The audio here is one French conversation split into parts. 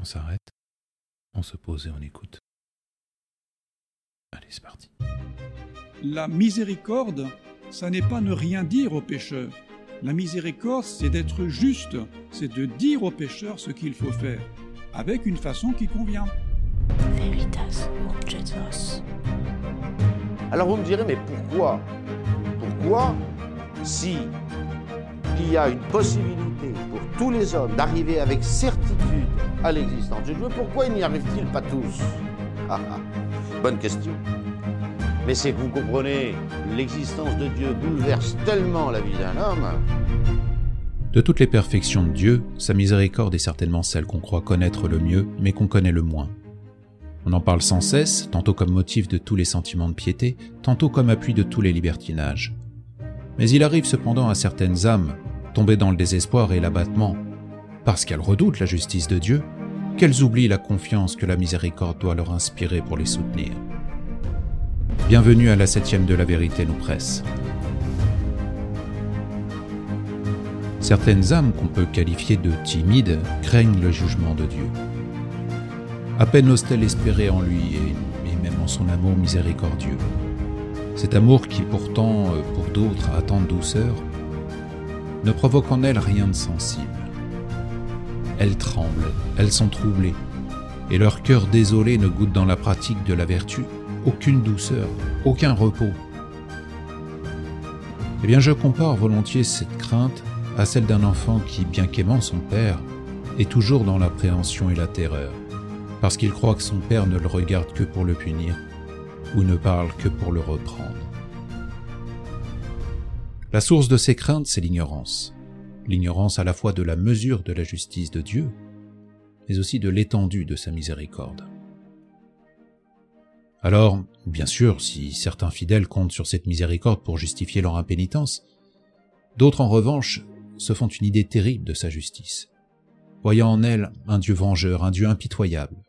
On s'arrête, on se pose et on écoute. Allez, c'est parti. La miséricorde, ça n'est pas ne rien dire aux pécheurs. La miséricorde, c'est d'être juste, c'est de dire aux pécheurs ce qu'il faut faire, avec une façon qui convient. Veritas. Alors vous me direz, mais pourquoi? Pourquoi, si il y a une possibilité tous les hommes d'arriver avec certitude à l'existence de Dieu, pourquoi il n'y arrive-t-il pas tous? Ah, ah. Bonne question. Mais c'est que vous comprenez, l'existence de Dieu bouleverse tellement la vie d'un homme. De toutes les perfections de Dieu, sa miséricorde est certainement celle qu'on croit connaître le mieux, mais qu'on connaît le moins. On en parle sans cesse, tantôt comme motif de tous les sentiments de piété, tantôt comme appui de tous les libertinages. Mais il arrive cependant à certaines âmes, tombées dans le désespoir et l'abattement, parce qu'elles redoutent la justice de Dieu, qu'elles oublient la confiance que la miséricorde doit leur inspirer pour les soutenir. Bienvenue à la septième de la vérité nous presse. Certaines âmes qu'on peut qualifier de timides craignent le jugement de Dieu. À peine ose-t-elle espérer en lui et, même en son amour miséricordieux. Cet amour qui pourtant, euh, pour d'autres, a tant de douceur, ne provoque en elles rien de sensible. Elles tremblent, elles sont troublées, et leur cœur désolé ne goûte dans la pratique de la vertu aucune douceur, aucun repos. Eh bien, je compare volontiers cette crainte à celle d'un enfant qui, bien qu'aimant son père, est toujours dans l'appréhension et la terreur, parce qu'il croit que son père ne le regarde que pour le punir, ou ne parle que pour le reprendre. La source de ces craintes, c'est l'ignorance. L'ignorance à la fois de la mesure de la justice de Dieu, mais aussi de l'étendue de sa miséricorde. Alors, bien sûr, si certains fidèles comptent sur cette miséricorde pour justifier leur impénitence, d'autres en revanche se font une idée terrible de sa justice, voyant en elle un Dieu vengeur, un Dieu impitoyable.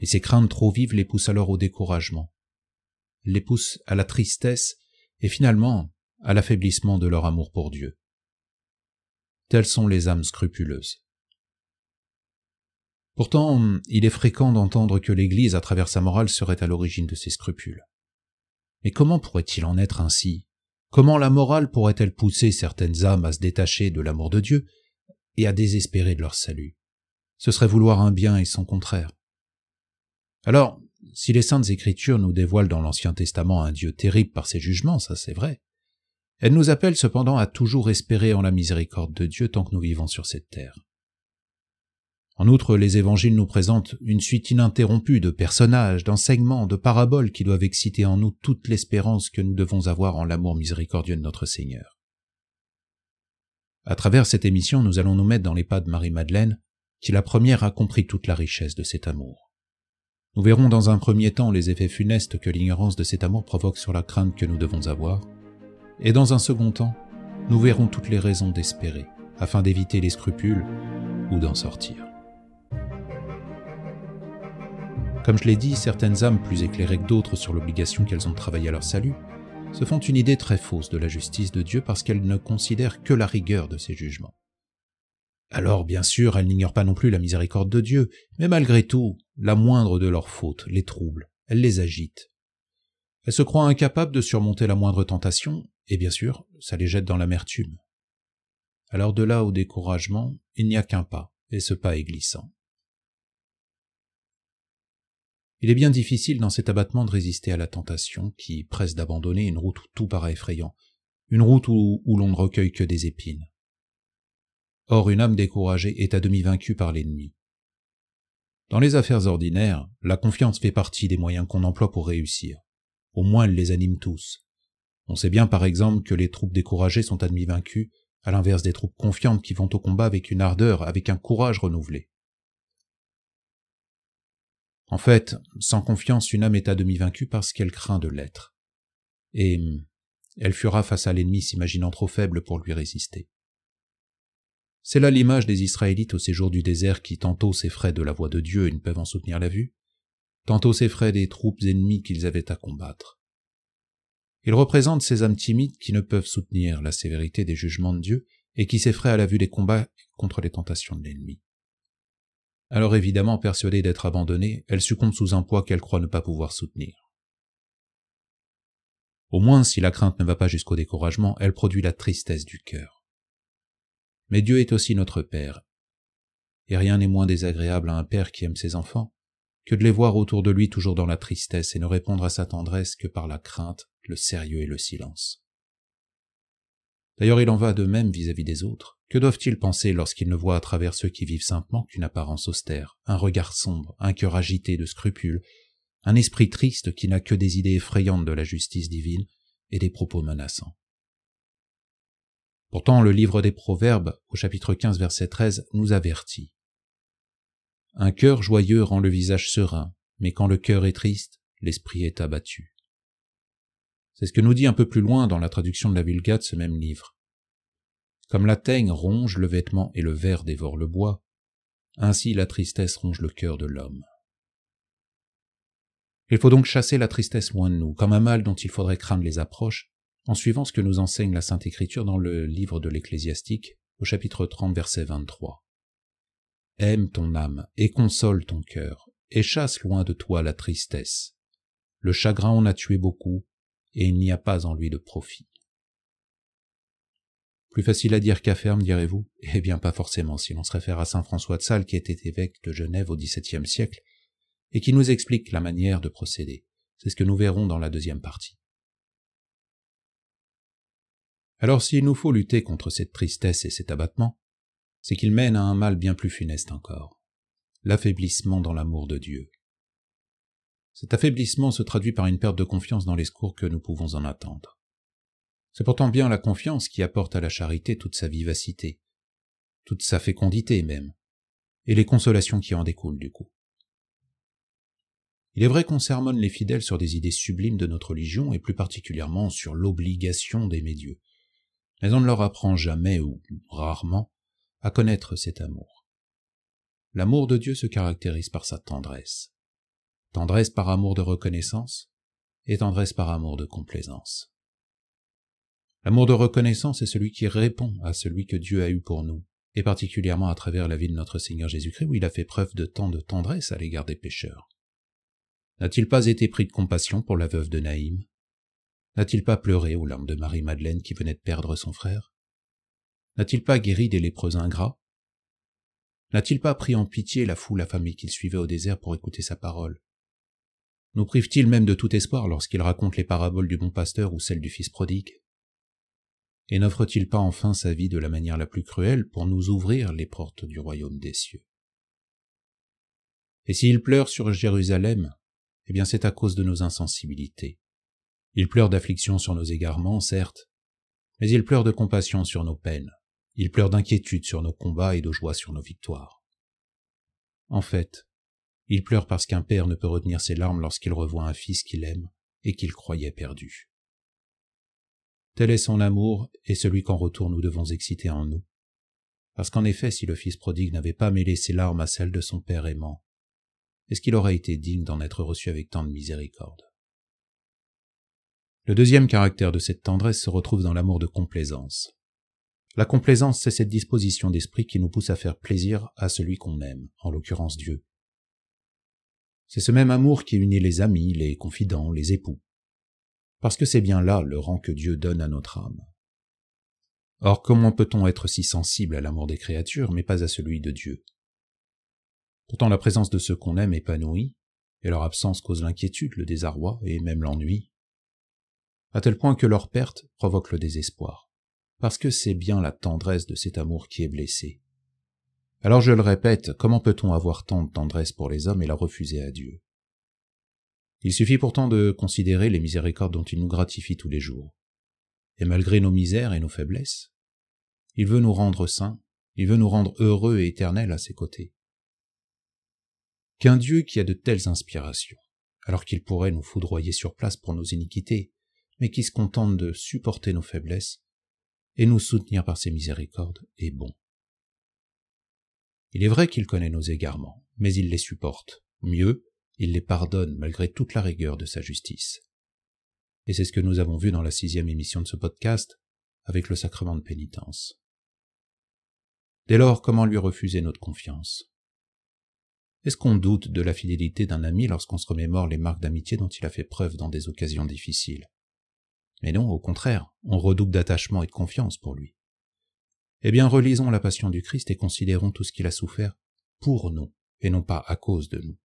Et ces craintes trop vives les poussent alors au découragement, les poussent à la tristesse et finalement à l'affaiblissement de leur amour pour Dieu. Telles sont les âmes scrupuleuses. Pourtant, il est fréquent d'entendre que l'Église, à travers sa morale, serait à l'origine de ces scrupules. Mais comment pourrait-il en être ainsi? Comment la morale pourrait-elle pousser certaines âmes à se détacher de l'amour de Dieu et à désespérer de leur salut? Ce serait vouloir un bien et son contraire. Alors, si les saintes écritures nous dévoilent dans l'Ancien Testament un Dieu terrible par ses jugements, ça c'est vrai, elles nous appellent cependant à toujours espérer en la miséricorde de Dieu tant que nous vivons sur cette terre. En outre, les évangiles nous présentent une suite ininterrompue de personnages, d'enseignements, de paraboles qui doivent exciter en nous toute l'espérance que nous devons avoir en l'amour miséricordieux de notre Seigneur. À travers cette émission, nous allons nous mettre dans les pas de Marie-Madeleine, qui la première a compris toute la richesse de cet amour. Nous verrons dans un premier temps les effets funestes que l'ignorance de cet amour provoque sur la crainte que nous devons avoir, et dans un second temps, nous verrons toutes les raisons d'espérer, afin d'éviter les scrupules ou d'en sortir. Comme je l'ai dit, certaines âmes plus éclairées que d'autres sur l'obligation qu'elles ont de travailler à leur salut se font une idée très fausse de la justice de Dieu parce qu'elles ne considèrent que la rigueur de ses jugements. Alors, bien sûr, elles n'ignorent pas non plus la miséricorde de Dieu, mais malgré tout, la moindre de leurs fautes les trouble, elle les agite. Elles se croient incapables de surmonter la moindre tentation, et bien sûr, ça les jette dans l'amertume. Alors de là au découragement, il n'y a qu'un pas, et ce pas est glissant. Il est bien difficile dans cet abattement de résister à la tentation qui presse d'abandonner une route où tout paraît effrayant, une route où, où l'on ne recueille que des épines. Or une âme découragée est à demi vaincue par l'ennemi. Dans les affaires ordinaires, la confiance fait partie des moyens qu'on emploie pour réussir. Au moins elle les anime tous. On sait bien par exemple que les troupes découragées sont demi vaincues, à l'inverse des troupes confiantes qui vont au combat avec une ardeur, avec un courage renouvelé. En fait, sans confiance, une âme est à demi vaincue parce qu'elle craint de l'être. Et elle fuira face à l'ennemi s'imaginant trop faible pour lui résister. C'est là l'image des Israélites au séjour du désert qui tantôt s'effraient de la voix de Dieu et ne peuvent en soutenir la vue, tantôt s'effraient des troupes ennemies qu'ils avaient à combattre. Ils représentent ces âmes timides qui ne peuvent soutenir la sévérité des jugements de Dieu et qui s'effraient à la vue des combats contre les tentations de l'ennemi. Alors évidemment, persuadée d'être abandonnée, elle succombe sous un poids qu'elle croit ne pas pouvoir soutenir. Au moins, si la crainte ne va pas jusqu'au découragement, elle produit la tristesse du cœur. Mais Dieu est aussi notre Père, et rien n'est moins désagréable à un Père qui aime ses enfants que de les voir autour de lui toujours dans la tristesse et ne répondre à sa tendresse que par la crainte, le sérieux et le silence. D'ailleurs, il en va de même vis-à-vis des autres. Que doivent-ils penser lorsqu'ils ne voient à travers ceux qui vivent simplement qu'une apparence austère, un regard sombre, un cœur agité de scrupules, un esprit triste qui n'a que des idées effrayantes de la justice divine et des propos menaçants? Pourtant, le livre des Proverbes, au chapitre 15, verset 13, nous avertit. Un cœur joyeux rend le visage serein, mais quand le cœur est triste, l'esprit est abattu. C'est ce que nous dit un peu plus loin dans la traduction de la Vulgate ce même livre. Comme la teigne ronge le vêtement et le ver dévore le bois, ainsi la tristesse ronge le cœur de l'homme. Il faut donc chasser la tristesse loin de nous, comme un mal dont il faudrait craindre les approches, en suivant ce que nous enseigne la Sainte Écriture dans le livre de l'Ecclésiastique, au chapitre 30, verset 23. Aime ton âme et console ton cœur, et chasse loin de toi la tristesse. Le chagrin en a tué beaucoup, et il n'y a pas en lui de profit. Plus facile à dire qu'à faire, direz-vous? Eh bien, pas forcément, si l'on se réfère à saint François de Sales, qui était évêque de Genève au XVIIe siècle, et qui nous explique la manière de procéder. C'est ce que nous verrons dans la deuxième partie. Alors s'il nous faut lutter contre cette tristesse et cet abattement, c'est qu'il mène à un mal bien plus funeste encore, l'affaiblissement dans l'amour de Dieu. Cet affaiblissement se traduit par une perte de confiance dans les secours que nous pouvons en attendre. C'est pourtant bien la confiance qui apporte à la charité toute sa vivacité, toute sa fécondité même, et les consolations qui en découlent du coup. Il est vrai qu'on sermonne les fidèles sur des idées sublimes de notre religion et plus particulièrement sur l'obligation d'aimer Dieu. Mais on ne leur apprend jamais ou rarement à connaître cet amour. L'amour de Dieu se caractérise par sa tendresse. Tendresse par amour de reconnaissance et tendresse par amour de complaisance. L'amour de reconnaissance est celui qui répond à celui que Dieu a eu pour nous, et particulièrement à travers la vie de notre Seigneur Jésus-Christ où il a fait preuve de tant de tendresse à l'égard des pécheurs. N'a-t-il pas été pris de compassion pour la veuve de Naïm? N'a-t-il pas pleuré aux larmes de Marie-Madeleine qui venait de perdre son frère? N'a-t-il pas guéri des lépreux ingrats? N'a-t-il pas pris en pitié la foule affamée qu'il suivait au désert pour écouter sa parole? Nous prive-t-il même de tout espoir lorsqu'il raconte les paraboles du bon pasteur ou celles du fils prodigue? Et n'offre-t-il pas enfin sa vie de la manière la plus cruelle pour nous ouvrir les portes du royaume des cieux? Et s'il pleure sur Jérusalem, eh bien c'est à cause de nos insensibilités. Il pleure d'affliction sur nos égarements, certes, mais il pleure de compassion sur nos peines, il pleure d'inquiétude sur nos combats et de joie sur nos victoires. En fait, il pleure parce qu'un père ne peut retenir ses larmes lorsqu'il revoit un fils qu'il aime et qu'il croyait perdu. Tel est son amour et celui qu'en retour nous devons exciter en nous. Parce qu'en effet, si le fils prodigue n'avait pas mêlé ses larmes à celles de son père aimant, est-ce qu'il aurait été digne d'en être reçu avec tant de miséricorde? Le deuxième caractère de cette tendresse se retrouve dans l'amour de complaisance. La complaisance, c'est cette disposition d'esprit qui nous pousse à faire plaisir à celui qu'on aime, en l'occurrence Dieu. C'est ce même amour qui unit les amis, les confidents, les époux. Parce que c'est bien là le rang que Dieu donne à notre âme. Or, comment peut-on être si sensible à l'amour des créatures, mais pas à celui de Dieu? Pourtant la présence de ceux qu'on aime épanouit, et leur absence cause l'inquiétude, le désarroi et même l'ennui, à tel point que leur perte provoque le désespoir, parce que c'est bien la tendresse de cet amour qui est blessée. Alors je le répète, comment peut-on avoir tant de tendresse pour les hommes et la refuser à Dieu? Il suffit pourtant de considérer les miséricordes dont il nous gratifie tous les jours. Et malgré nos misères et nos faiblesses, il veut nous rendre saints, il veut nous rendre heureux et éternels à ses côtés qu'un Dieu qui a de telles inspirations, alors qu'il pourrait nous foudroyer sur place pour nos iniquités, mais qui se contente de supporter nos faiblesses et nous soutenir par ses miséricordes, est bon. Il est vrai qu'il connaît nos égarements, mais il les supporte. Mieux, il les pardonne malgré toute la rigueur de sa justice. Et c'est ce que nous avons vu dans la sixième émission de ce podcast avec le sacrement de pénitence. Dès lors, comment lui refuser notre confiance? Est-ce qu'on doute de la fidélité d'un ami lorsqu'on se remémore les marques d'amitié dont il a fait preuve dans des occasions difficiles? Mais non, au contraire, on redouble d'attachement et de confiance pour lui. Eh bien, relisons la passion du Christ et considérons tout ce qu'il a souffert pour nous, et non pas à cause de nous.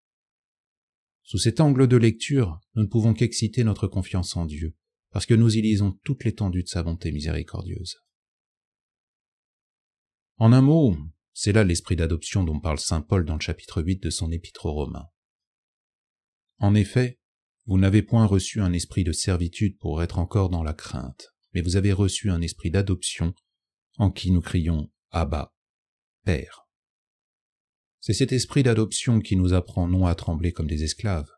Sous cet angle de lecture, nous ne pouvons qu'exciter notre confiance en Dieu, parce que nous y lisons toute l'étendue de sa bonté miséricordieuse. En un mot, c'est là l'esprit d'adoption dont parle saint Paul dans le chapitre 8 de son épître aux Romains. En effet, vous n'avez point reçu un esprit de servitude pour être encore dans la crainte, mais vous avez reçu un esprit d'adoption en qui nous crions Abba, Père. C'est cet esprit d'adoption qui nous apprend non à trembler comme des esclaves,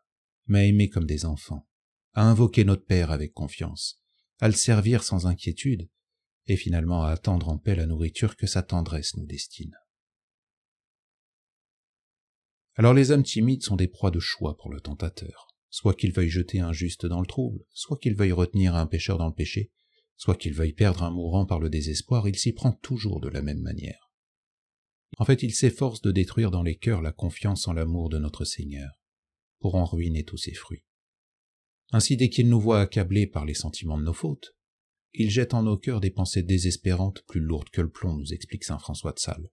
mais à aimer comme des enfants, à invoquer notre Père avec confiance, à le servir sans inquiétude, et finalement à attendre en paix la nourriture que sa tendresse nous destine. Alors les âmes timides sont des proies de choix pour le tentateur, soit qu'il veuille jeter un juste dans le trouble, soit qu'il veuille retenir un pécheur dans le péché, soit qu'il veuille perdre un mourant par le désespoir, il s'y prend toujours de la même manière. En fait, il s'efforce de détruire dans les cœurs la confiance en l'amour de notre Seigneur, pour en ruiner tous ses fruits. Ainsi, dès qu'il nous voit accablés par les sentiments de nos fautes, il jette en nos cœurs des pensées désespérantes plus lourdes que le plomb, nous explique saint François de Sales.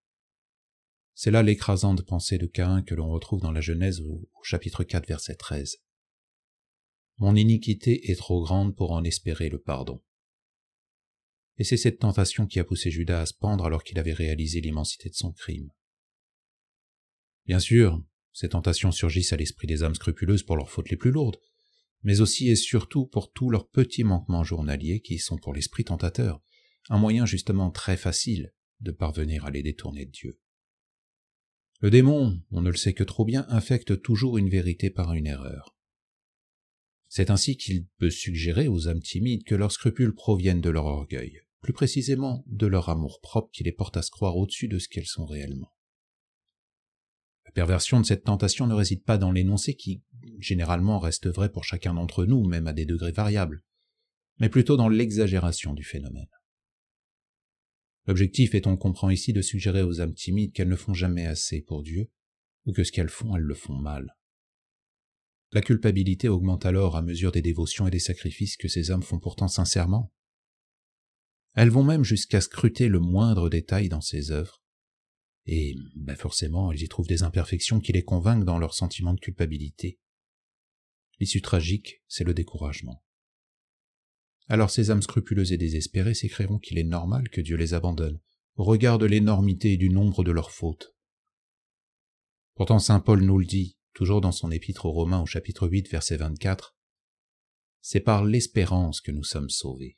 C'est là l'écrasante pensée de Caïn que l'on retrouve dans la Genèse au, chapitre 4 verset 13. Mon iniquité est trop grande pour en espérer le pardon. Et c'est cette tentation qui a poussé Judas à se pendre alors qu'il avait réalisé l'immensité de son crime. Bien sûr, ces tentations surgissent à l'esprit des âmes scrupuleuses pour leurs fautes les plus lourdes, mais aussi et surtout pour tous leurs petits manquements journaliers qui sont pour l'esprit tentateur un moyen justement très facile de parvenir à les détourner de Dieu. Le démon, on ne le sait que trop bien, infecte toujours une vérité par une erreur. C'est ainsi qu'il peut suggérer aux âmes timides que leurs scrupules proviennent de leur orgueil, plus précisément de leur amour propre qui les porte à se croire au-dessus de ce qu'elles sont réellement. La perversion de cette tentation ne réside pas dans l'énoncé qui, généralement, reste vrai pour chacun d'entre nous, même à des degrés variables, mais plutôt dans l'exagération du phénomène. L'objectif est, on comprend ici, de suggérer aux âmes timides qu'elles ne font jamais assez pour Dieu, ou que ce qu'elles font, elles le font mal. La culpabilité augmente alors à mesure des dévotions et des sacrifices que ces âmes font pourtant sincèrement. Elles vont même jusqu'à scruter le moindre détail dans ces œuvres, et ben forcément elles y trouvent des imperfections qui les convainquent dans leur sentiment de culpabilité. L'issue tragique, c'est le découragement. Alors ces âmes scrupuleuses et désespérées s'écrieront qu'il est normal que Dieu les abandonne, au regard de l'énormité et du nombre de leurs fautes. Pourtant saint Paul nous le dit, toujours dans son épître aux Romains au chapitre 8 verset 24, C'est par l'espérance que nous sommes sauvés.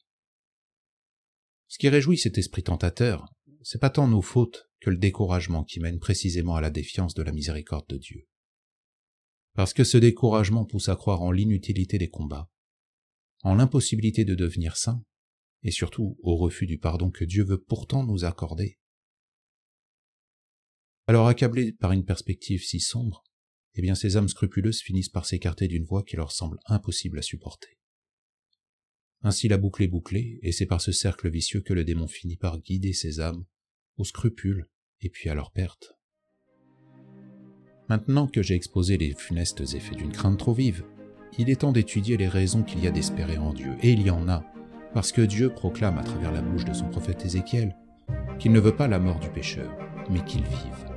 Ce qui réjouit cet esprit tentateur, c'est pas tant nos fautes que le découragement qui mène précisément à la défiance de la miséricorde de Dieu. Parce que ce découragement pousse à croire en l'inutilité des combats, en l'impossibilité de devenir saint, et surtout au refus du pardon que Dieu veut pourtant nous accorder. Alors accablés par une perspective si sombre, eh bien ces âmes scrupuleuses finissent par s'écarter d'une voie qui leur semble impossible à supporter. Ainsi la boucle est bouclée, et c'est par ce cercle vicieux que le démon finit par guider ces âmes aux scrupules et puis à leur perte. Maintenant que j'ai exposé les funestes effets d'une crainte trop vive, il est temps d'étudier les raisons qu'il y a d'espérer en Dieu, et il y en a, parce que Dieu proclame à travers la bouche de son prophète Ézéchiel qu'il ne veut pas la mort du pécheur, mais qu'il vive.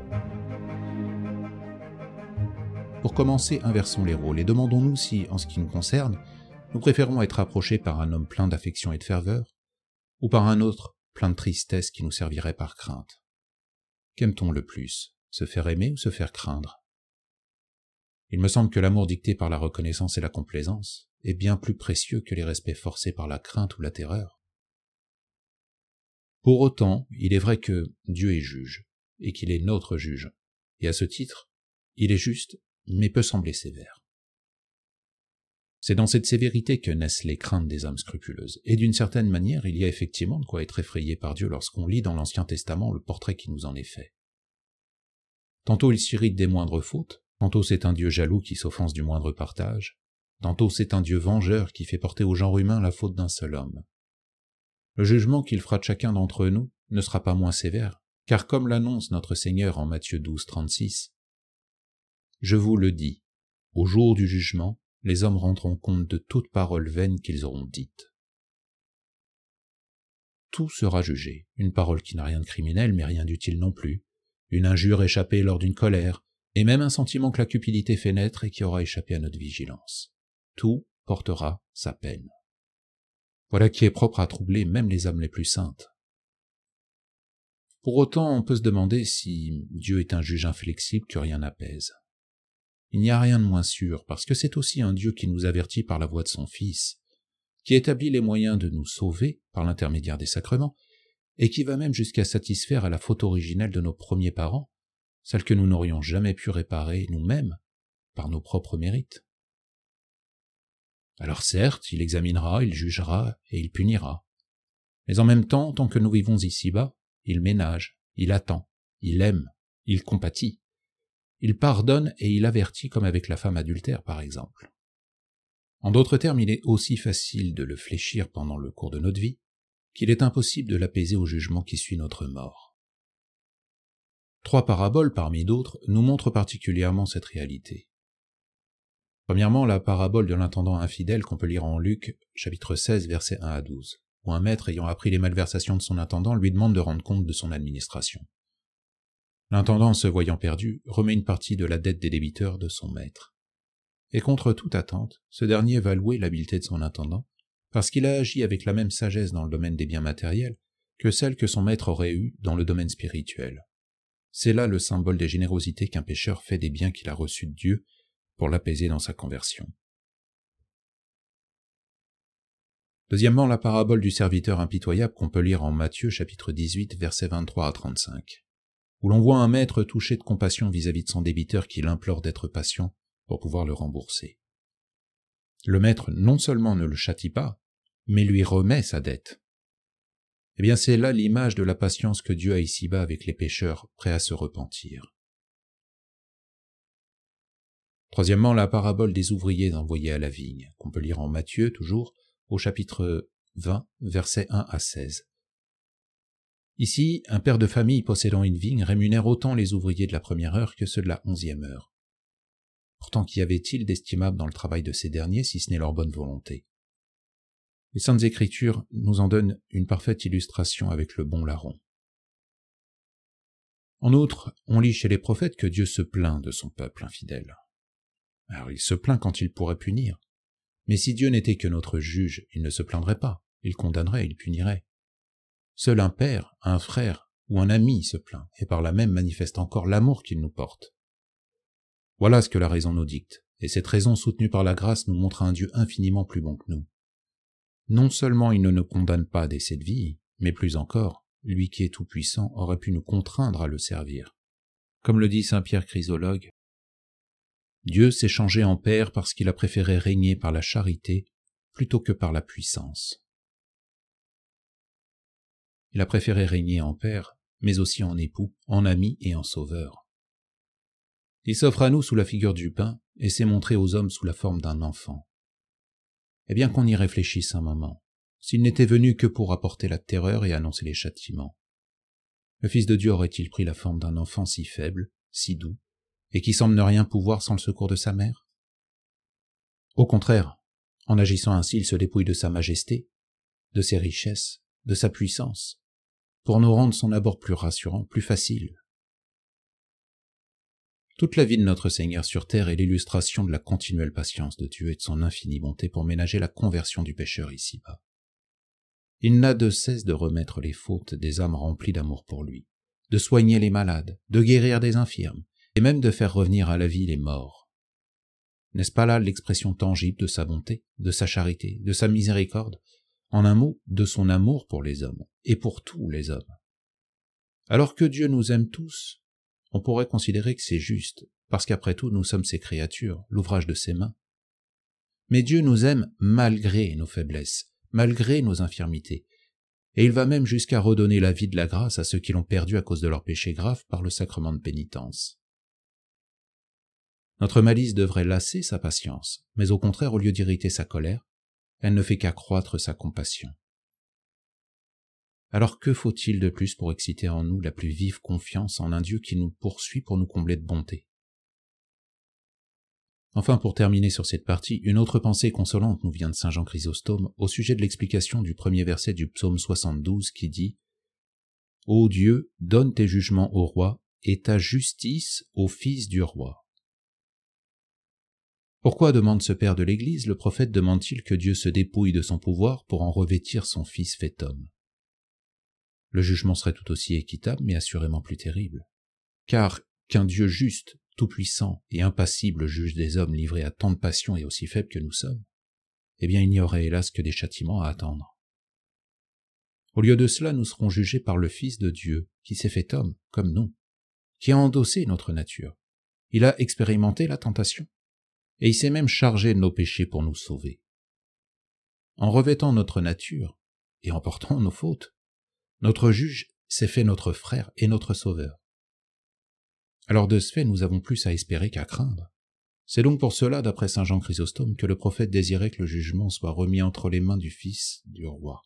Pour commencer, inversons les rôles et demandons-nous si, en ce qui nous concerne, nous préférons être approchés par un homme plein d'affection et de ferveur, ou par un autre plein de tristesse qui nous servirait par crainte. Qu'aime-t-on le plus, se faire aimer ou se faire craindre? Il me semble que l'amour dicté par la reconnaissance et la complaisance est bien plus précieux que les respects forcés par la crainte ou la terreur. Pour autant, il est vrai que Dieu est juge, et qu'il est notre juge, et à ce titre, il est juste, mais peut sembler sévère. C'est dans cette sévérité que naissent les craintes des âmes scrupuleuses, et d'une certaine manière il y a effectivement de quoi être effrayé par Dieu lorsqu'on lit dans l'Ancien Testament le portrait qui nous en est fait. Tantôt il s'irrite des moindres fautes, tantôt c'est un Dieu jaloux qui s'offense du moindre partage, tantôt c'est un Dieu vengeur qui fait porter au genre humain la faute d'un seul homme. Le jugement qu'il fera de chacun d'entre nous ne sera pas moins sévère, car comme l'annonce notre Seigneur en Matthieu 12, 36, Je vous le dis, au jour du jugement, les hommes rendront compte de toute parole vaine qu'ils auront dite. Tout sera jugé, une parole qui n'a rien de criminel mais rien d'utile non plus, une injure échappée lors d'une colère, et même un sentiment que la cupidité fait naître et qui aura échappé à notre vigilance. Tout portera sa peine. Voilà qui est propre à troubler même les âmes les plus saintes. Pour autant, on peut se demander si Dieu est un juge inflexible que rien n'apaise. Il n'y a rien de moins sûr, parce que c'est aussi un Dieu qui nous avertit par la voix de son Fils, qui établit les moyens de nous sauver par l'intermédiaire des sacrements, et qui va même jusqu'à satisfaire à la faute originelle de nos premiers parents, celle que nous n'aurions jamais pu réparer nous-mêmes par nos propres mérites. Alors certes, il examinera, il jugera et il punira. Mais en même temps, tant que nous vivons ici-bas, il ménage, il attend, il aime, il compatit. Il pardonne et il avertit comme avec la femme adultère par exemple. En d'autres termes, il est aussi facile de le fléchir pendant le cours de notre vie qu'il est impossible de l'apaiser au jugement qui suit notre mort. Trois paraboles parmi d'autres nous montrent particulièrement cette réalité. Premièrement, la parabole de l'intendant infidèle qu'on peut lire en Luc, chapitre 16, versets 1 à 12, où un maître ayant appris les malversations de son intendant lui demande de rendre compte de son administration. L'intendant, se voyant perdu, remet une partie de la dette des débiteurs de son maître. Et contre toute attente, ce dernier va louer l'habileté de son intendant, parce qu'il a agi avec la même sagesse dans le domaine des biens matériels que celle que son maître aurait eue dans le domaine spirituel. C'est là le symbole des générosités qu'un pécheur fait des biens qu'il a reçus de Dieu pour l'apaiser dans sa conversion. Deuxièmement, la parabole du serviteur impitoyable qu'on peut lire en Matthieu chapitre 18 versets 23 à 35, où l'on voit un maître touché de compassion vis-à-vis de son débiteur qui l'implore d'être patient pour pouvoir le rembourser. Le maître non seulement ne le châtie pas, mais lui remet sa dette. Eh bien c'est là l'image de la patience que Dieu a ici-bas avec les pécheurs prêts à se repentir. Troisièmement, la parabole des ouvriers envoyés à la vigne, qu'on peut lire en Matthieu toujours, au chapitre 20, versets 1 à 16. Ici, un père de famille possédant une vigne rémunère autant les ouvriers de la première heure que ceux de la onzième heure. Pourtant, qu'y avait-il d'estimable dans le travail de ces derniers si ce n'est leur bonne volonté? Les Saintes Écritures nous en donnent une parfaite illustration avec le bon larron. En outre, on lit chez les prophètes que Dieu se plaint de son peuple infidèle. Alors il se plaint quand il pourrait punir. Mais si Dieu n'était que notre juge, il ne se plaindrait pas, il condamnerait, il punirait. Seul un père, un frère ou un ami se plaint, et par là même manifeste encore l'amour qu'il nous porte. Voilà ce que la raison nous dicte, et cette raison soutenue par la grâce nous montre un Dieu infiniment plus bon que nous. Non seulement il ne nous condamne pas dès cette vie, mais plus encore, lui qui est tout-puissant aurait pu nous contraindre à le servir. Comme le dit saint Pierre Chrysologue, Dieu s'est changé en Père parce qu'il a préféré régner par la charité plutôt que par la puissance. Il a préféré régner en Père, mais aussi en époux, en ami et en sauveur. Il s'offre à nous sous la figure du pain et s'est montré aux hommes sous la forme d'un enfant. Eh bien qu'on y réfléchisse un moment, s'il n'était venu que pour apporter la terreur et annoncer les châtiments. Le Fils de Dieu aurait-il pris la forme d'un enfant si faible, si doux, et qui semble ne rien pouvoir sans le secours de sa mère? Au contraire, en agissant ainsi, il se dépouille de sa majesté, de ses richesses, de sa puissance, pour nous rendre son abord plus rassurant, plus facile. Toute la vie de notre Seigneur sur terre est l'illustration de la continuelle patience de Dieu et de son infinie bonté pour ménager la conversion du pécheur ici-bas. Il n'a de cesse de remettre les fautes des âmes remplies d'amour pour lui, de soigner les malades, de guérir des infirmes, et même de faire revenir à la vie les morts. N'est-ce pas là l'expression tangible de sa bonté, de sa charité, de sa miséricorde, en un mot, de son amour pour les hommes, et pour tous les hommes Alors que Dieu nous aime tous, on pourrait considérer que c'est juste, parce qu'après tout nous sommes ses créatures, l'ouvrage de ses mains. Mais Dieu nous aime malgré nos faiblesses, malgré nos infirmités, et il va même jusqu'à redonner la vie de la grâce à ceux qui l'ont perdue à cause de leurs péchés graves par le sacrement de pénitence. Notre malice devrait lasser sa patience, mais au contraire, au lieu d'irriter sa colère, elle ne fait qu'accroître sa compassion. Alors que faut-il de plus pour exciter en nous la plus vive confiance en un Dieu qui nous poursuit pour nous combler de bonté? Enfin, pour terminer sur cette partie, une autre pensée consolante nous vient de Saint Jean Chrysostome au sujet de l'explication du premier verset du psaume 72 qui dit Ô Dieu, donne tes jugements au roi et ta justice au fils du roi. Pourquoi demande ce père de l'Église, le prophète demande-t-il que Dieu se dépouille de son pouvoir pour en revêtir son fils fait homme? Le jugement serait tout aussi équitable, mais assurément plus terrible. Car qu'un Dieu juste, tout-puissant et impassible juge des hommes livrés à tant de passions et aussi faibles que nous sommes, eh bien il n'y aurait hélas que des châtiments à attendre. Au lieu de cela, nous serons jugés par le Fils de Dieu, qui s'est fait homme, comme nous, qui a endossé notre nature. Il a expérimenté la tentation, et il s'est même chargé de nos péchés pour nous sauver. En revêtant notre nature, et en portant nos fautes, notre juge s'est fait notre frère et notre sauveur. Alors de ce fait, nous avons plus à espérer qu'à craindre. C'est donc pour cela, d'après saint Jean Chrysostome, que le prophète désirait que le jugement soit remis entre les mains du Fils du roi.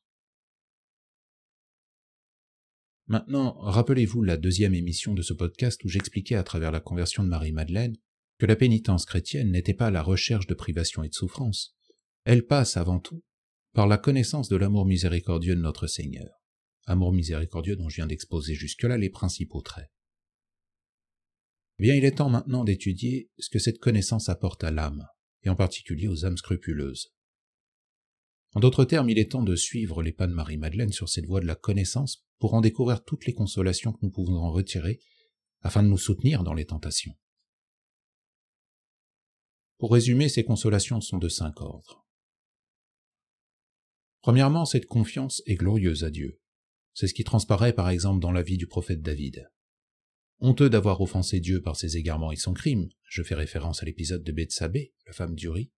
Maintenant, rappelez-vous la deuxième émission de ce podcast où j'expliquais à travers la conversion de Marie-Madeleine que la pénitence chrétienne n'était pas la recherche de privation et de souffrance. Elle passe avant tout par la connaissance de l'amour miséricordieux de notre Seigneur. Amour miséricordieux dont je viens d'exposer jusque-là les principaux traits. Eh bien, il est temps maintenant d'étudier ce que cette connaissance apporte à l'âme, et en particulier aux âmes scrupuleuses. En d'autres termes, il est temps de suivre les pas de Marie-Madeleine sur cette voie de la connaissance pour en découvrir toutes les consolations que nous pouvons en retirer afin de nous soutenir dans les tentations. Pour résumer, ces consolations sont de cinq ordres. Premièrement, cette confiance est glorieuse à Dieu. C'est ce qui transparaît par exemple dans la vie du prophète David. Honteux d'avoir offensé Dieu par ses égarements et son crime, je fais référence à l'épisode de Bethsabée, la femme d'Uri,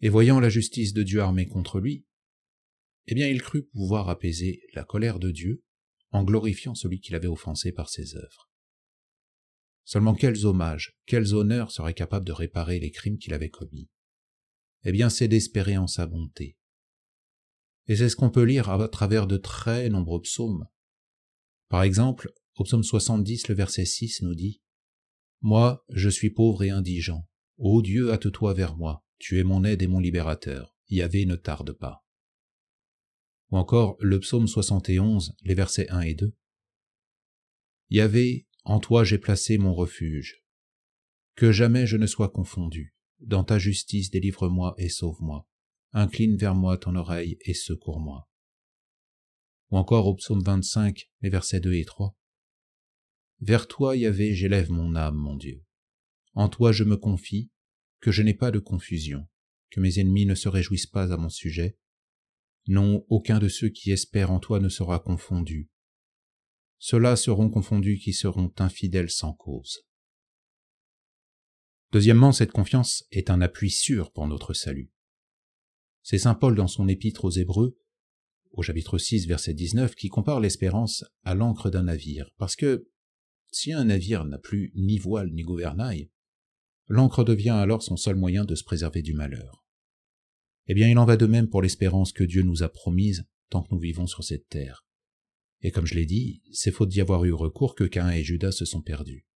et voyant la justice de Dieu armée contre lui, eh bien il crut pouvoir apaiser la colère de Dieu en glorifiant celui qu'il avait offensé par ses œuvres. Seulement quels hommages, quels honneurs seraient capables de réparer les crimes qu'il avait commis? Eh bien c'est d'espérer en sa bonté. Et c'est ce qu'on peut lire à travers de très nombreux psaumes. Par exemple, au psaume 70, le verset 6 nous dit Moi, je suis pauvre et indigent. Ô Dieu, hâte-toi vers moi. Tu es mon aide et mon libérateur. Yahvé ne tarde pas. Ou encore le psaume 71, les versets 1 et 2. Yahvé, en toi j'ai placé mon refuge. Que jamais je ne sois confondu. Dans ta justice délivre-moi et sauve-moi. Incline vers moi ton oreille et secours-moi. Ou encore au psaume 25, les versets 2 et 3. Vers toi, Yahvé, j'élève mon âme, mon Dieu. En toi je me confie, que je n'ai pas de confusion, que mes ennemis ne se réjouissent pas à mon sujet. Non, aucun de ceux qui espèrent en toi ne sera confondu. Ceux-là seront confondus qui seront infidèles sans cause. Deuxièmement, cette confiance est un appui sûr pour notre salut. C'est saint Paul dans son épître aux Hébreux, au chapitre 6, verset 19, qui compare l'espérance à l'encre d'un navire, parce que si un navire n'a plus ni voile ni gouvernail, l'encre devient alors son seul moyen de se préserver du malheur. Eh bien, il en va de même pour l'espérance que Dieu nous a promise tant que nous vivons sur cette terre. Et comme je l'ai dit, c'est faute d'y avoir eu recours que Cain et Judas se sont perdus.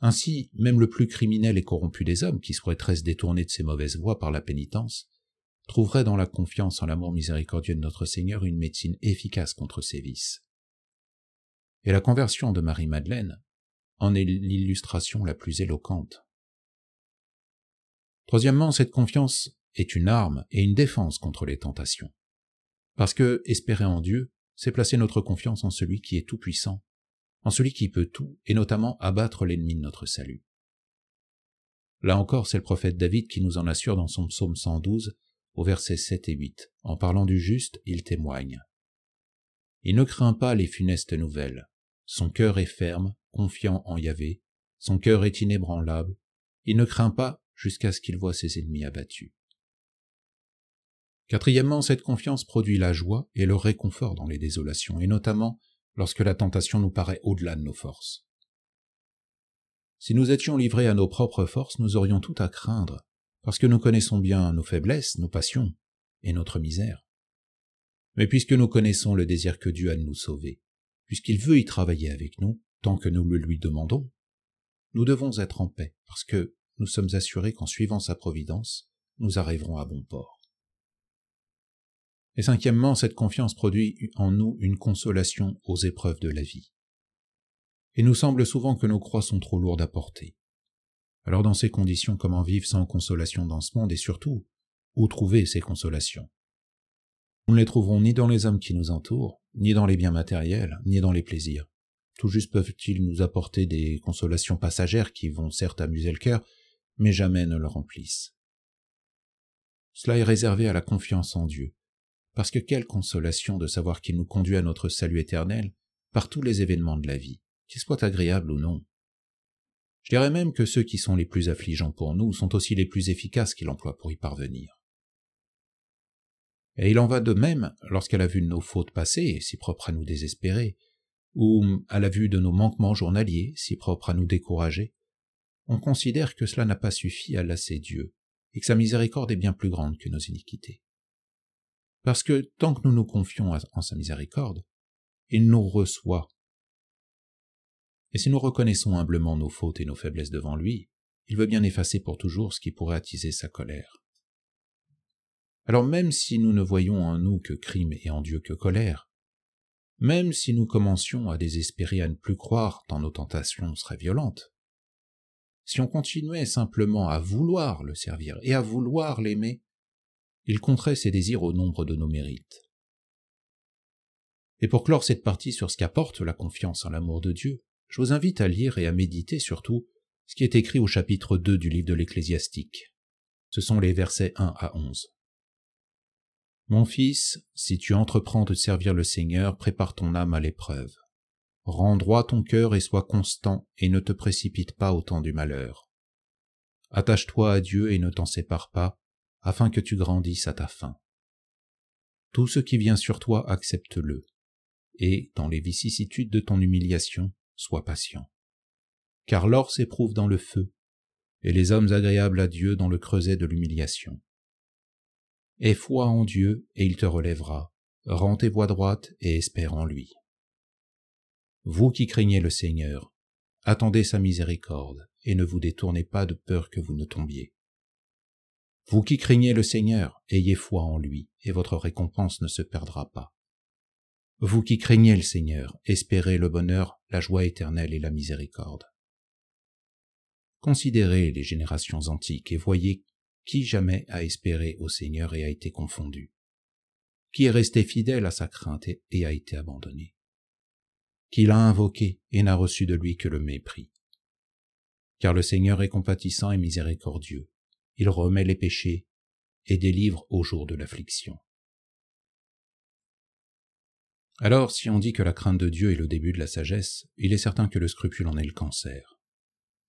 Ainsi, même le plus criminel et corrompu des hommes, qui souhaiterait se détourner de ses mauvaises voies par la pénitence, trouverait dans la confiance en l'amour miséricordieux de notre Seigneur une médecine efficace contre ses vices. Et la conversion de Marie-Madeleine en est l'illustration la plus éloquente. Troisièmement, cette confiance est une arme et une défense contre les tentations. Parce que espérer en Dieu, c'est placer notre confiance en celui qui est tout-puissant, en celui qui peut tout, et notamment abattre l'ennemi de notre salut. Là encore, c'est le prophète David qui nous en assure dans son psaume 112, au versets 7 et 8. En parlant du juste, il témoigne. Il ne craint pas les funestes nouvelles. Son cœur est ferme, confiant en Yahvé. Son cœur est inébranlable. Il ne craint pas jusqu'à ce qu'il voie ses ennemis abattus. Quatrièmement, cette confiance produit la joie et le réconfort dans les désolations, et notamment lorsque la tentation nous paraît au-delà de nos forces. Si nous étions livrés à nos propres forces, nous aurions tout à craindre, parce que nous connaissons bien nos faiblesses, nos passions et notre misère. Mais puisque nous connaissons le désir que Dieu a de nous sauver, puisqu'il veut y travailler avec nous, tant que nous le lui demandons, nous devons être en paix, parce que nous sommes assurés qu'en suivant sa providence, nous arriverons à bon port. Et cinquièmement, cette confiance produit en nous une consolation aux épreuves de la vie. Il nous semble souvent que nos croix sont trop lourdes à porter. Alors dans ces conditions, comment vivre sans consolation dans ce monde et surtout, où trouver ces consolations? Nous ne les trouverons ni dans les hommes qui nous entourent, ni dans les biens matériels, ni dans les plaisirs. Tout juste peuvent-ils nous apporter des consolations passagères qui vont certes amuser le cœur, mais jamais ne le remplissent. Cela est réservé à la confiance en Dieu, parce que quelle consolation de savoir qu'il nous conduit à notre salut éternel par tous les événements de la vie, qu'ils soient agréables ou non. Je dirais même que ceux qui sont les plus affligeants pour nous sont aussi les plus efficaces qu'il emploie pour y parvenir. Et il en va de même lorsqu'à la vue de nos fautes passées, si propres à nous désespérer, ou à la vue de nos manquements journaliers, si propres à nous décourager, on considère que cela n'a pas suffi à lasser Dieu, et que sa miséricorde est bien plus grande que nos iniquités. Parce que tant que nous nous confions en sa miséricorde, il nous reçoit. Et si nous reconnaissons humblement nos fautes et nos faiblesses devant lui, il veut bien effacer pour toujours ce qui pourrait attiser sa colère. Alors même si nous ne voyons en nous que crime et en Dieu que colère, même si nous commencions à désespérer à ne plus croire tant nos tentations seraient violentes, si on continuait simplement à vouloir le servir et à vouloir l'aimer, il compterait ses désirs au nombre de nos mérites. Et pour clore cette partie sur ce qu'apporte la confiance en l'amour de Dieu, je vous invite à lire et à méditer surtout ce qui est écrit au chapitre 2 du livre de l'Ecclésiastique. Ce sont les versets 1 à 11. Mon fils, si tu entreprends de servir le Seigneur, prépare ton âme à l'épreuve. Rends droit ton cœur et sois constant, et ne te précipite pas au temps du malheur. Attache-toi à Dieu et ne t'en sépare pas, afin que tu grandisses à ta fin. Tout ce qui vient sur toi, accepte-le, et, dans les vicissitudes de ton humiliation, sois patient. Car l'or s'éprouve dans le feu, et les hommes agréables à Dieu dans le creuset de l'humiliation. Aie foi en Dieu, et il te relèvera, rends tes voies droites et espère en lui. Vous qui craignez le Seigneur, attendez sa miséricorde, et ne vous détournez pas de peur que vous ne tombiez. Vous qui craignez le Seigneur, ayez foi en lui, et votre récompense ne se perdra pas. Vous qui craignez le Seigneur, espérez le bonheur, la joie éternelle et la miséricorde. Considérez les générations antiques et voyez qui jamais a espéré au Seigneur et a été confondu, qui est resté fidèle à sa crainte et a été abandonné, qui l'a invoqué et n'a reçu de lui que le mépris. Car le Seigneur est compatissant et miséricordieux, il remet les péchés et délivre au jour de l'affliction. Alors, si on dit que la crainte de Dieu est le début de la sagesse, il est certain que le scrupule en est le cancer.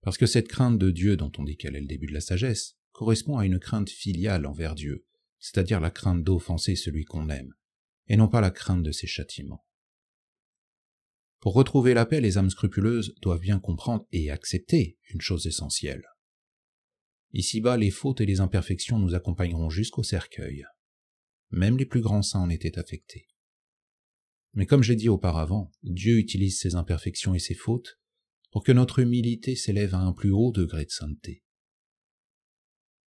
Parce que cette crainte de Dieu dont on dit qu'elle est le début de la sagesse correspond à une crainte filiale envers Dieu, c'est-à-dire la crainte d'offenser celui qu'on aime, et non pas la crainte de ses châtiments. Pour retrouver la paix, les âmes scrupuleuses doivent bien comprendre et accepter une chose essentielle. Ici-bas, les fautes et les imperfections nous accompagneront jusqu'au cercueil. Même les plus grands saints en étaient affectés. Mais comme j'ai dit auparavant, Dieu utilise ses imperfections et ses fautes pour que notre humilité s'élève à un plus haut degré de sainteté.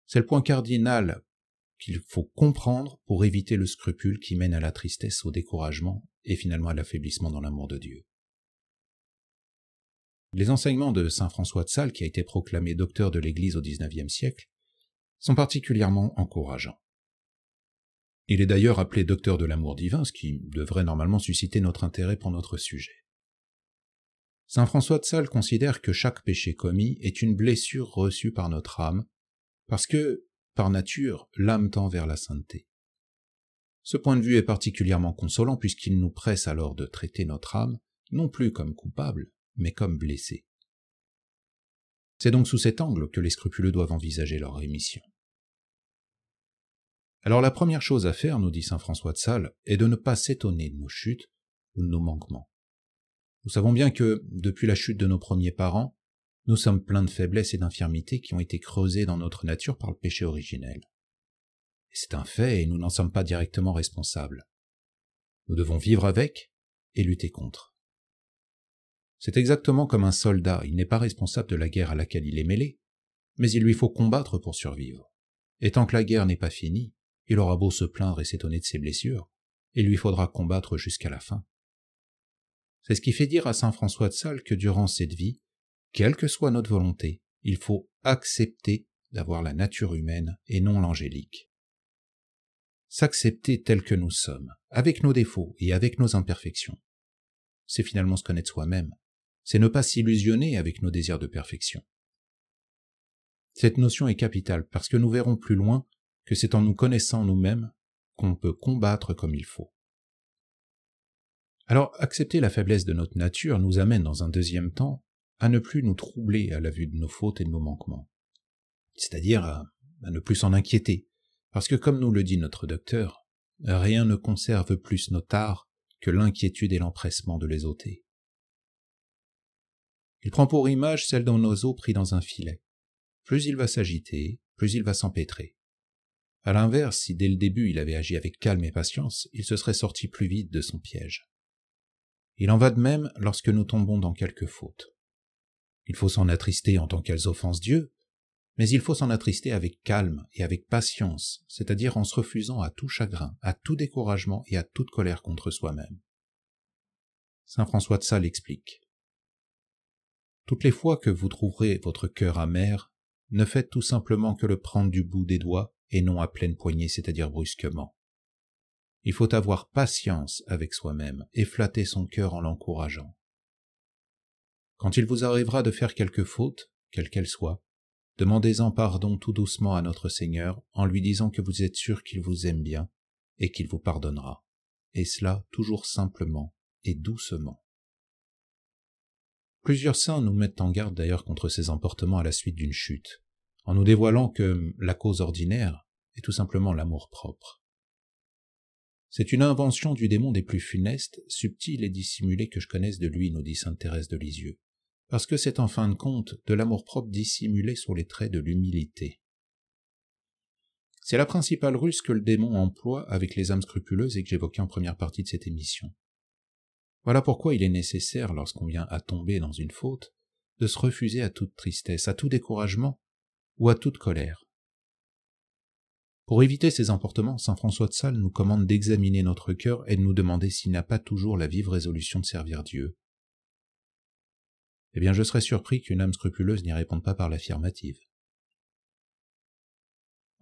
C'est le point cardinal qu'il faut comprendre pour éviter le scrupule qui mène à la tristesse, au découragement et finalement à l'affaiblissement dans l'amour de Dieu. Les enseignements de saint François de Sales, qui a été proclamé docteur de l'Église au XIXe siècle, sont particulièrement encourageants. Il est d'ailleurs appelé docteur de l'amour divin, ce qui devrait normalement susciter notre intérêt pour notre sujet. Saint François de Sales considère que chaque péché commis est une blessure reçue par notre âme, parce que, par nature, l'âme tend vers la sainteté. Ce point de vue est particulièrement consolant puisqu'il nous presse alors de traiter notre âme non plus comme coupable, mais comme blessés. C'est donc sous cet angle que les scrupuleux doivent envisager leur rémission. Alors la première chose à faire, nous dit saint François de Sales, est de ne pas s'étonner de nos chutes ou de nos manquements. Nous savons bien que, depuis la chute de nos premiers parents, nous sommes pleins de faiblesses et d'infirmités qui ont été creusées dans notre nature par le péché originel. C'est un fait et nous n'en sommes pas directement responsables. Nous devons vivre avec et lutter contre. C'est exactement comme un soldat, il n'est pas responsable de la guerre à laquelle il est mêlé, mais il lui faut combattre pour survivre. Et tant que la guerre n'est pas finie, il aura beau se plaindre et s'étonner de ses blessures, il lui faudra combattre jusqu'à la fin. C'est ce qui fait dire à saint François de Sales que durant cette vie, quelle que soit notre volonté, il faut accepter d'avoir la nature humaine et non l'angélique. S'accepter tel que nous sommes, avec nos défauts et avec nos imperfections. C'est finalement se connaître soi-même, c'est ne pas s'illusionner avec nos désirs de perfection. Cette notion est capitale parce que nous verrons plus loin que c'est en nous connaissant nous-mêmes qu'on peut combattre comme il faut. Alors, accepter la faiblesse de notre nature nous amène dans un deuxième temps à ne plus nous troubler à la vue de nos fautes et de nos manquements, c'est-à-dire à, ne plus s'en inquiéter, parce que comme nous le dit notre docteur, rien ne conserve plus nos tares que l'inquiétude et l'empressement de les ôter. Il prend pour image celle d'un oiseau pris dans un filet. Plus il va s'agiter, plus il va s'empêtrer. À l'inverse, si dès le début il avait agi avec calme et patience, il se serait sorti plus vite de son piège. Il en va de même lorsque nous tombons dans quelque faute. Il faut s'en attrister en tant qu'elles offensent Dieu, mais il faut s'en attrister avec calme et avec patience, c'est-à-dire en se refusant à tout chagrin, à tout découragement et à toute colère contre soi-même. Saint François de Sales explique. Toutes les fois que vous trouverez votre cœur amer, ne faites tout simplement que le prendre du bout des doigts et non à pleine poignée, c'est-à-dire brusquement. Il faut avoir patience avec soi-même et flatter son cœur en l'encourageant. Quand il vous arrivera de faire quelque faute, quelle qu'elle soit, demandez-en pardon tout doucement à notre Seigneur en lui disant que vous êtes sûr qu'il vous aime bien et qu'il vous pardonnera, et cela toujours simplement et doucement. Plusieurs saints nous mettent en garde d'ailleurs contre ces emportements à la suite d'une chute, en nous dévoilant que la cause ordinaire est tout simplement l'amour propre. C'est une invention du démon des plus funestes, subtile et dissimulée que je connaisse de lui, nous dit sainte Thérèse de Lisieux, parce que c'est en fin de compte de l'amour-propre dissimulé sur les traits de l'humilité. C'est la principale ruse que le démon emploie avec les âmes scrupuleuses et que j'évoquais en première partie de cette émission. Voilà pourquoi il est nécessaire, lorsqu'on vient à tomber dans une faute, de se refuser à toute tristesse, à tout découragement ou à toute colère. Pour éviter ces emportements, saint François de Sales nous commande d'examiner notre cœur et de nous demander s'il n'a pas toujours la vive résolution de servir Dieu, eh bien je serais surpris qu'une âme scrupuleuse n'y réponde pas par l'affirmative.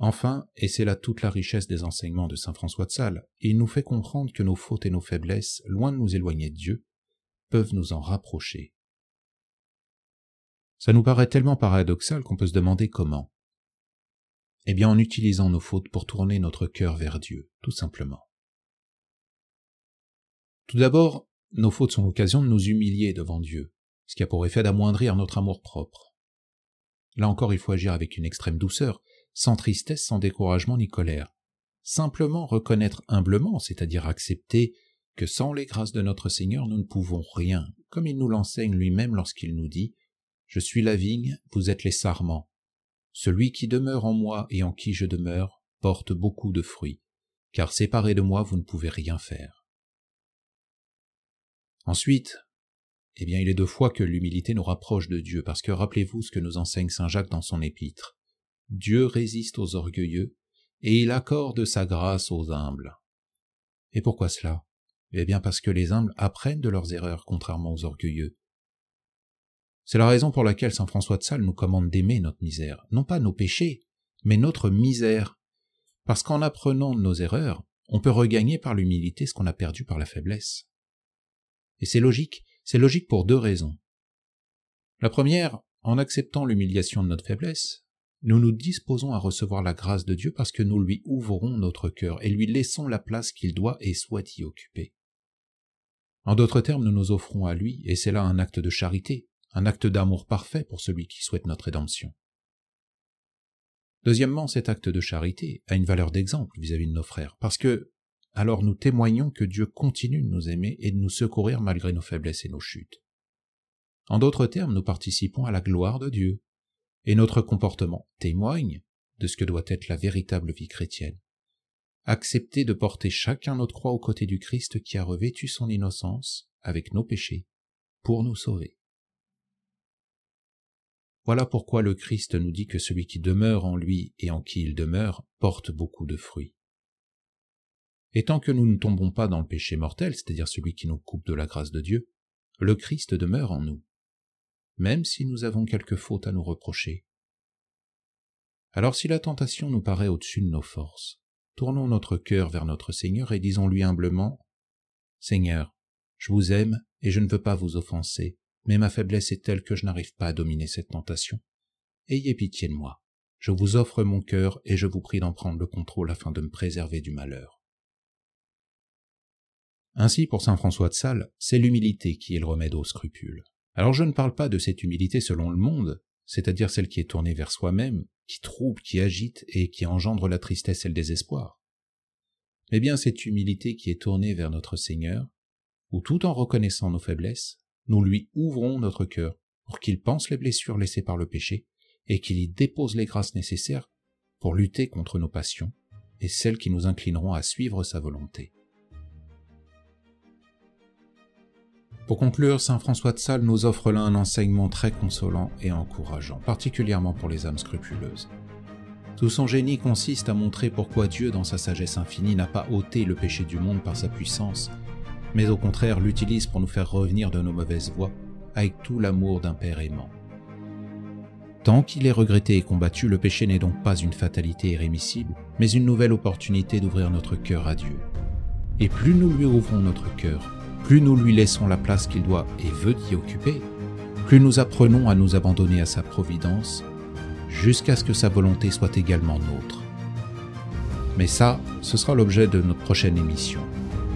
Enfin, et c'est là toute la richesse des enseignements de saint François de Sales, il nous fait comprendre que nos fautes et nos faiblesses, loin de nous éloigner de Dieu, peuvent nous en rapprocher. Ça nous paraît tellement paradoxal qu'on peut se demander comment. Eh bien en utilisant nos fautes pour tourner notre cœur vers Dieu, tout simplement. Tout d'abord, nos fautes sont l'occasion de nous humilier devant Dieu, ce qui a pour effet d'amoindrir notre amour-propre. Là encore, il faut agir avec une extrême douceur, sans tristesse, sans découragement ni colère. Simplement reconnaître humblement, c'est-à-dire accepter que sans les grâces de notre Seigneur, nous ne pouvons rien, comme il nous l'enseigne lui-même lorsqu'il nous dit Je suis la vigne, vous êtes les sarments. Celui qui demeure en moi et en qui je demeure porte beaucoup de fruits, car séparé de moi, vous ne pouvez rien faire. Ensuite, eh bien il est de foi que l'humilité nous rapproche de Dieu, parce que rappelez-vous ce que nous enseigne Saint Jacques dans son épître. Dieu résiste aux orgueilleux, et il accorde sa grâce aux humbles. Et pourquoi cela? Eh bien parce que les humbles apprennent de leurs erreurs, contrairement aux orgueilleux. C'est la raison pour laquelle Saint François de Sales nous commande d'aimer notre misère, non pas nos péchés, mais notre misère, parce qu'en apprenant nos erreurs, on peut regagner par l'humilité ce qu'on a perdu par la faiblesse. Et c'est logique, c'est logique pour deux raisons. La première, en acceptant l'humiliation de notre faiblesse, nous nous disposons à recevoir la grâce de Dieu parce que nous lui ouvrons notre cœur et lui laissons la place qu'il doit et souhaite y occuper. En d'autres termes, nous nous offrons à lui, et c'est là un acte de charité, un acte d'amour parfait pour celui qui souhaite notre rédemption. Deuxièmement, cet acte de charité a une valeur d'exemple vis-à-vis de nos frères, parce que alors nous témoignons que Dieu continue de nous aimer et de nous secourir malgré nos faiblesses et nos chutes. En d'autres termes, nous participons à la gloire de Dieu, et notre comportement témoigne de ce que doit être la véritable vie chrétienne. Accepter de porter chacun notre croix aux côtés du Christ qui a revêtu son innocence avec nos péchés pour nous sauver. Voilà pourquoi le Christ nous dit que celui qui demeure en lui et en qui il demeure porte beaucoup de fruits. Et tant que nous ne tombons pas dans le péché mortel, c'est-à-dire celui qui nous coupe de la grâce de Dieu, le Christ demeure en nous, même si nous avons quelque faute à nous reprocher. Alors si la tentation nous paraît au-dessus de nos forces, tournons notre cœur vers notre Seigneur et disons-lui humblement, Seigneur, je vous aime et je ne veux pas vous offenser, mais ma faiblesse est telle que je n'arrive pas à dominer cette tentation. Ayez pitié de moi. Je vous offre mon cœur et je vous prie d'en prendre le contrôle afin de me préserver du malheur. Ainsi, pour saint François de Sales, c'est l'humilité qui est le remède aux scrupules. Alors je ne parle pas de cette humilité selon le monde, c'est-à-dire celle qui est tournée vers soi-même, qui trouble, qui agite et qui engendre la tristesse et le désespoir. Mais bien cette humilité qui est tournée vers notre Seigneur, où tout en reconnaissant nos faiblesses, nous lui ouvrons notre cœur pour qu'il pense les blessures laissées par le péché et qu'il y dépose les grâces nécessaires pour lutter contre nos passions et celles qui nous inclineront à suivre sa volonté. Pour conclure, Saint François de Sales nous offre là un enseignement très consolant et encourageant, particulièrement pour les âmes scrupuleuses. Tout son génie consiste à montrer pourquoi Dieu, dans sa sagesse infinie, n'a pas ôté le péché du monde par sa puissance, mais au contraire l'utilise pour nous faire revenir de nos mauvaises voies avec tout l'amour d'un Père aimant. Tant qu'il est regretté et combattu, le péché n'est donc pas une fatalité irrémissible, mais une nouvelle opportunité d'ouvrir notre cœur à Dieu. Et plus nous lui ouvrons notre cœur, plus nous lui laissons la place qu'il doit et veut y occuper, plus nous apprenons à nous abandonner à sa providence, jusqu'à ce que sa volonté soit également nôtre. Mais ça, ce sera l'objet de notre prochaine émission.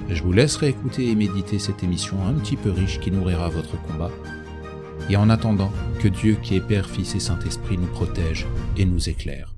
Je vous laisserai écouter et méditer cette émission un petit peu riche qui nourrira votre combat. Et en attendant, que Dieu qui est Père, Fils et Saint-Esprit nous protège et nous éclaire.